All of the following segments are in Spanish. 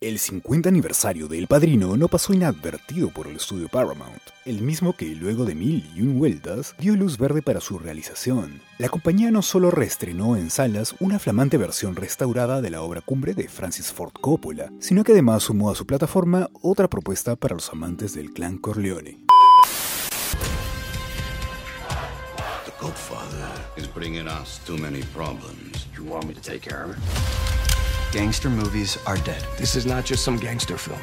El 50 aniversario de El Padrino no pasó inadvertido por el estudio Paramount, el mismo que luego de mil y un vueltas dio luz verde para su realización. La compañía no solo reestrenó en salas una flamante versión restaurada de la obra cumbre de Francis Ford Coppola, sino que además sumó a su plataforma otra propuesta para los amantes del clan Corleone. The Gangster movies are dead. This is not just some gangster film.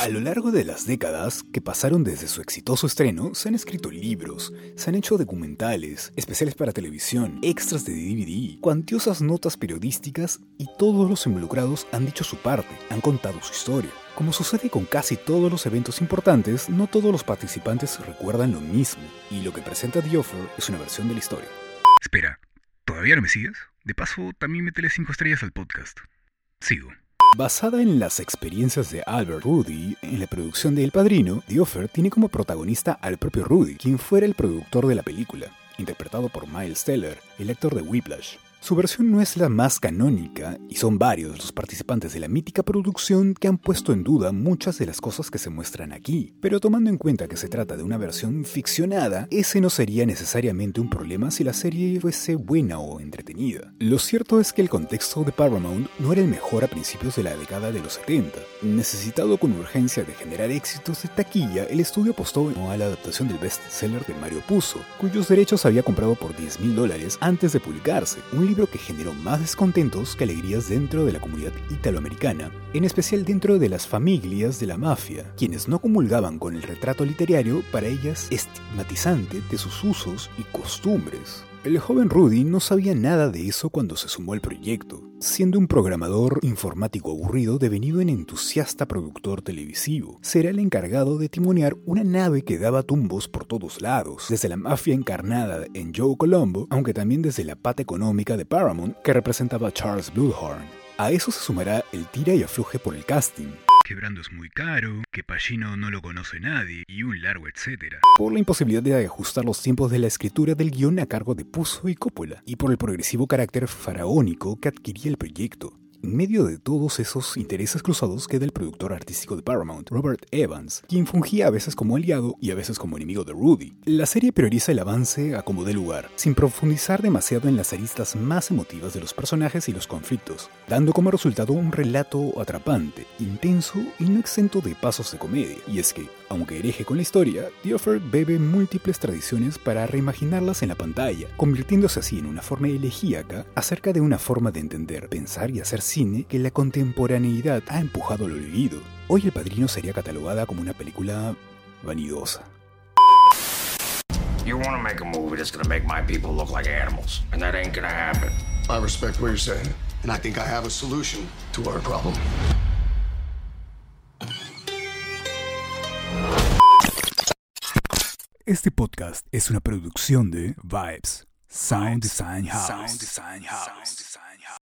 A lo largo de las décadas que pasaron desde su exitoso estreno, se han escrito libros, se han hecho documentales, especiales para televisión, extras de DVD, cuantiosas notas periodísticas y todos los involucrados han dicho su parte, han contado su historia. Como sucede con casi todos los eventos importantes, no todos los participantes recuerdan lo mismo, y lo que presenta The Offer es una versión de la historia. Espera, ¿todavía no me sigues? De paso, también métele 5 estrellas al podcast. Sigo. Basada en las experiencias de Albert Rudy en la producción de El Padrino, The Offer tiene como protagonista al propio Rudy, quien fuera el productor de la película, interpretado por Miles Teller, el actor de Whiplash. Su versión no es la más canónica y son varios los participantes de la mítica producción que han puesto en duda muchas de las cosas que se muestran aquí. Pero tomando en cuenta que se trata de una versión ficcionada, ese no sería necesariamente un problema si la serie fuese buena o entretenida. Lo cierto es que el contexto de Paramount no era el mejor a principios de la década de los 70. Necesitado con urgencia de generar éxitos de taquilla, el estudio apostó a la adaptación del bestseller de Mario Puzo, cuyos derechos había comprado por 10 mil dólares antes de publicarse, que generó más descontentos que alegrías dentro de la comunidad italoamericana, en especial dentro de las familias de la mafia, quienes no comulgaban con el retrato literario para ellas estigmatizante de sus usos y costumbres. El joven Rudy no sabía nada de eso cuando se sumó al proyecto, siendo un programador informático aburrido devenido en entusiasta productor televisivo. Será el encargado de timonear una nave que daba tumbos por todos lados, desde la mafia encarnada en Joe Colombo, aunque también desde la pata económica de Paramount que representaba Charles Bluehorn. A eso se sumará el tira y afluje por el casting, Que Brando es muy caro, que Pacino no lo conoce nadie, y un largo etcétera. por la imposibilidad de ajustar los tiempos de la escritura del guion a cargo de Puzo y Coppola, y por el progresivo carácter faraónico que adquiría el proyecto. En medio de todos esos intereses cruzados queda el productor artístico de Paramount, Robert Evans, quien fungía a veces como aliado y a veces como enemigo de Rudy. La serie prioriza el avance a como dé lugar, sin profundizar demasiado en las aristas más emotivas de los personajes y los conflictos, dando como resultado un relato atrapante, intenso y no exento de pasos de comedia. Y es que, aunque hereje con la historia, The Offer bebe múltiples tradiciones para reimaginarlas en la pantalla, convirtiéndose así en una forma elegíaca acerca de una forma de entender, pensar y hacer cine que la contemporaneidad ha empujado al olvido. Hoy El Padrino sería catalogada como una película vanidosa. You want to make a movie that's going to make my people look like animals, and that ain't going to happen. I respect what you're saying, and I think I have a solution to our problem. Este podcast es una producción de Vibes, Sound Design House.